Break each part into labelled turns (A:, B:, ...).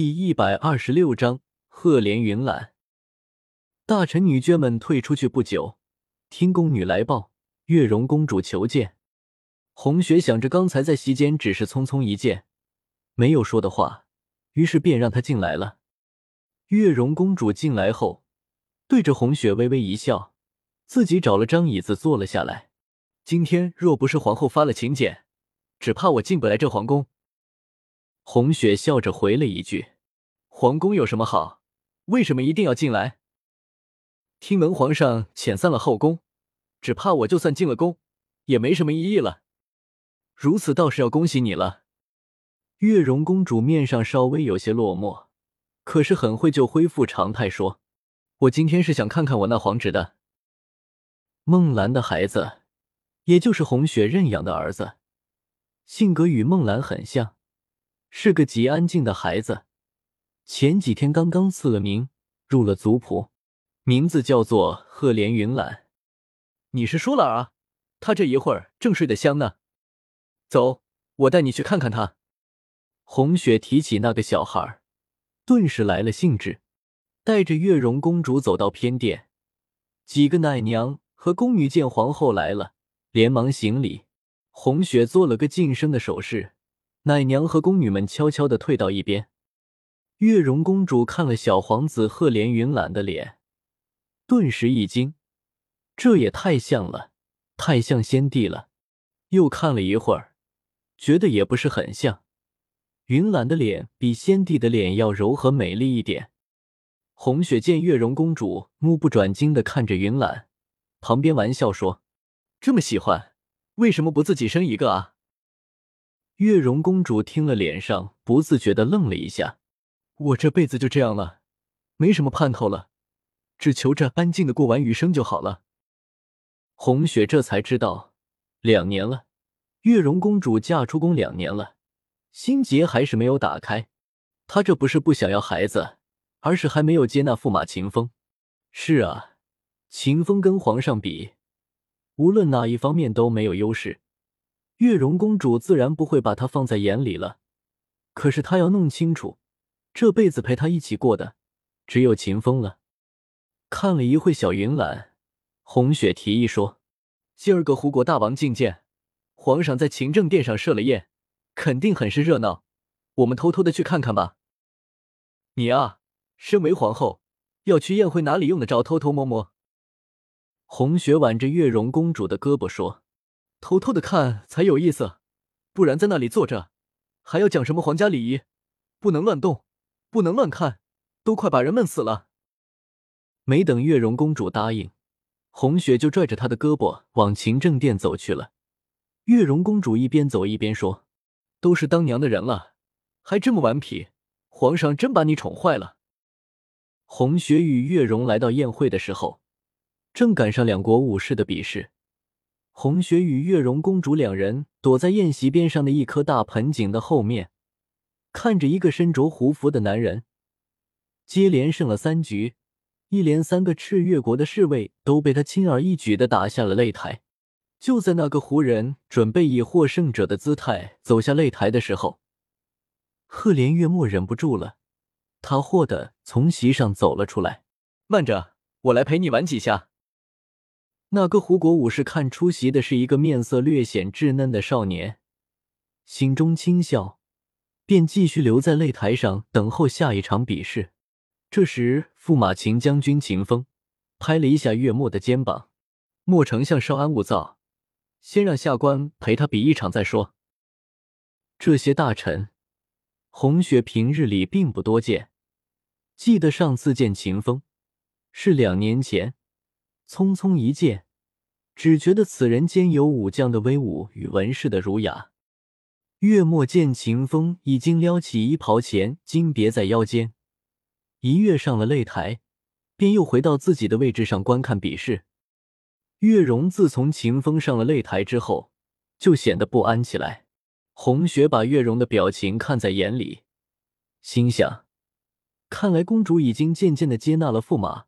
A: 第一百二十六章赫连云览。大臣女眷们退出去不久，听宫女来报，月容公主求见。红雪想着刚才在席间只是匆匆一见，没有说的话，于是便让她进来了。月容公主进来后，对着红雪微微一笑，自己找了张椅子坐了下来。今天若不是皇后发了请柬，只怕我进不来这皇宫。红雪笑着回了一句：“皇宫有什么好？为什么一定要进来？听闻皇上遣散了后宫，只怕我就算进了宫，也没什么意义了。如此倒是要恭喜你了。”月容公主面上稍微有些落寞，可是很快就恢复常态，说：“我今天是想看看我那皇侄的孟兰的孩子，也就是红雪认养的儿子，性格与孟兰很像。”是个极安静的孩子，前几天刚刚赐了名，入了族谱，名字叫做赫连云岚。你是舒兰啊？他这一会儿正睡得香呢。走，我带你去看看他。红雪提起那个小孩，顿时来了兴致，带着月容公主走到偏殿。几个奶娘和宫女见皇后来了，连忙行礼。红雪做了个噤声的手势。奶娘和宫女们悄悄的退到一边。月容公主看了小皇子赫连云览的脸，顿时一惊，这也太像了，太像先帝了。又看了一会儿，觉得也不是很像。云览的脸比先帝的脸要柔和美丽一点。红雪见月容公主目不转睛的看着云览，旁边玩笑说：“这么喜欢，为什么不自己生一个啊？”月容公主听了，脸上不自觉的愣了一下。我这辈子就这样了，没什么盼头了，只求着安静的过完余生就好了。红雪这才知道，两年了，月容公主嫁出宫两年了，心结还是没有打开。她这不是不想要孩子，而是还没有接纳驸马秦风。是啊，秦风跟皇上比，无论哪一方面都没有优势。月容公主自然不会把他放在眼里了，可是她要弄清楚，这辈子陪他一起过的只有秦风了。看了一会小云览，红雪提议说：“今儿个胡国大王觐见，皇上在勤政殿上设了宴，肯定很是热闹，我们偷偷的去看看吧。”你啊，身为皇后，要去宴会哪里用得着偷偷摸摸？红雪挽着月容公主的胳膊说。偷偷的看才有意思，不然在那里坐着，还要讲什么皇家礼仪？不能乱动，不能乱看，都快把人闷死了。没等月容公主答应，红雪就拽着她的胳膊往勤政殿走去了。月容公主一边走一边说：“都是当娘的人了，还这么顽皮，皇上真把你宠坏了。”红雪与月容来到宴会的时候，正赶上两国武士的比试。红雪与月容公主两人躲在宴席边上的一棵大盆景的后面，看着一个身着胡服的男人接连胜了三局，一连三个赤月国的侍卫都被他轻而易举的打下了擂台。就在那个胡人准备以获胜者的姿态走下擂台的时候，赫连月墨忍不住了，他霍的从席上走了出来。慢着，我来陪你玩几下。那个胡国武士看出席的是一个面色略显稚嫩的少年，心中轻笑，便继续留在擂台上等候下一场比试。这时，驸马秦将军秦风拍了一下月末的肩膀：“莫丞相稍安勿躁，先让下官陪他比一场再说。”这些大臣，红雪平日里并不多见，记得上次见秦风是两年前。匆匆一见，只觉得此人兼有武将的威武与文士的儒雅。月末见秦风已经撩起衣袍前金别在腰间，一跃上了擂台，便又回到自己的位置上观看比试。月容自从秦风上了擂台之后，就显得不安起来。红雪把月容的表情看在眼里，心想：看来公主已经渐渐的接纳了驸马，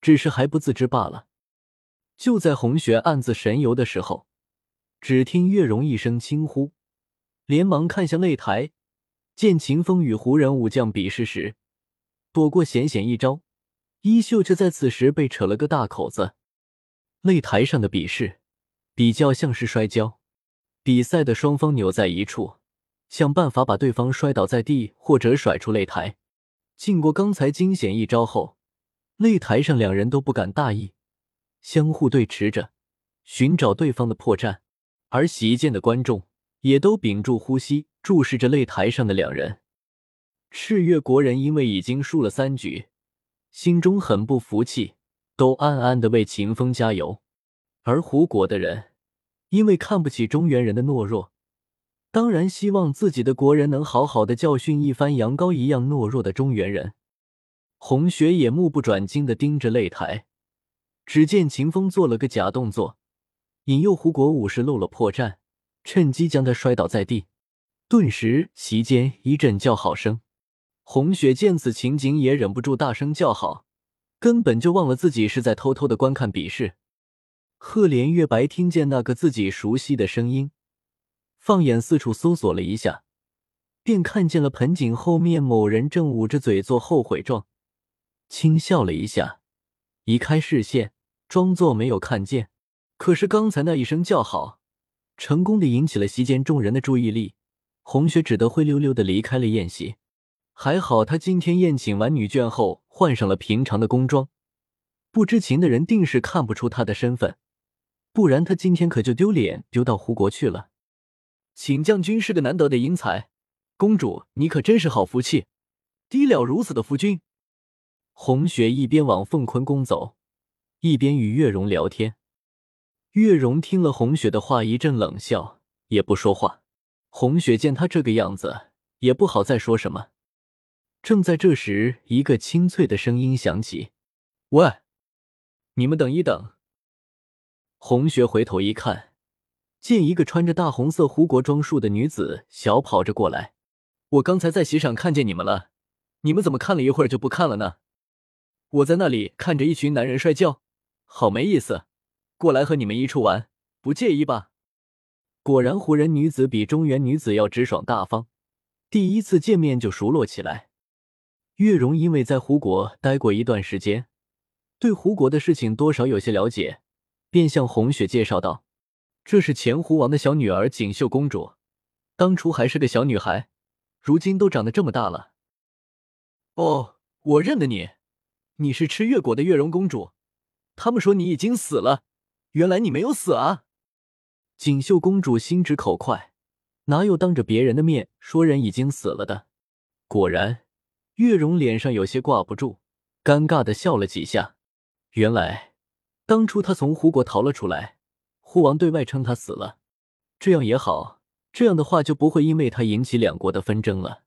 A: 只是还不自知罢了。就在红雪暗自神游的时候，只听月容一声轻呼，连忙看向擂台，见秦风与胡人武将比试时，躲过险险一招，衣袖却在此时被扯了个大口子。擂台上的比试比较像是摔跤，比赛的双方扭在一处，想办法把对方摔倒在地或者甩出擂台。经过刚才惊险一招后，擂台上两人都不敢大意，相互对持着，寻找对方的破绽。而席间的观众也都屏住呼吸，注视着擂台上的两人。赤月国人因为已经输了三局，心中很不服气，都暗暗的为秦风加油。而胡国的人因为看不起中原人的懦弱，当然希望自己的国人能好好的教训一番羊羔一样懦弱的中原人。红雪也目不转睛的盯着擂台，只见秦风做了个假动作。引诱胡国武士露了破绽，趁机将他摔倒在地。顿时，席间一阵叫好声。红雪见此情景，也忍不住大声叫好，根本就忘了自己是在偷偷的观看比试。赫连月白听见那个自己熟悉的声音，放眼四处搜索了一下，便看见了盆景后面某人正捂着嘴做后悔状，轻笑了一下，移开视线，装作没有看见。可是刚才那一声叫好，成功的引起了席间众人的注意力。红雪只得灰溜溜的离开了宴席。还好他今天宴请完女眷后，换上了平常的宫装，不知情的人定是看不出他的身份，不然他今天可就丢脸丢到胡国去了。请将军是个难得的英才，公主你可真是好福气，低了如此的夫君。红雪一边往凤坤宫走，一边与月容聊天。月容听了红雪的话，一阵冷笑，也不说话。红雪见他这个样子，也不好再说什么。正在这时，一个清脆的声音响起：“喂，你们等一等。”红雪回头一看，见一个穿着大红色胡国装束的女子小跑着过来。“我刚才在席上看见你们了，你们怎么看了一会儿就不看了呢？”“我在那里看着一群男人摔跤，好没意思。”过来和你们一处玩，不介意吧？果然，胡人女子比中原女子要直爽大方，第一次见面就熟络起来。月容因为在胡国待过一段时间，对胡国的事情多少有些了解，便向红雪介绍道：“这是前胡王的小女儿锦绣公主，当初还是个小女孩，如今都长得这么大了。”哦，我认得你，你是吃月国的月容公主。他们说你已经死了。原来你没有死啊！锦绣公主心直口快，哪有当着别人的面说人已经死了的？果然，月容脸上有些挂不住，尴尬的笑了几下。原来，当初他从胡国逃了出来，胡王对外称他死了，这样也好，这样的话就不会因为他引起两国的纷争了。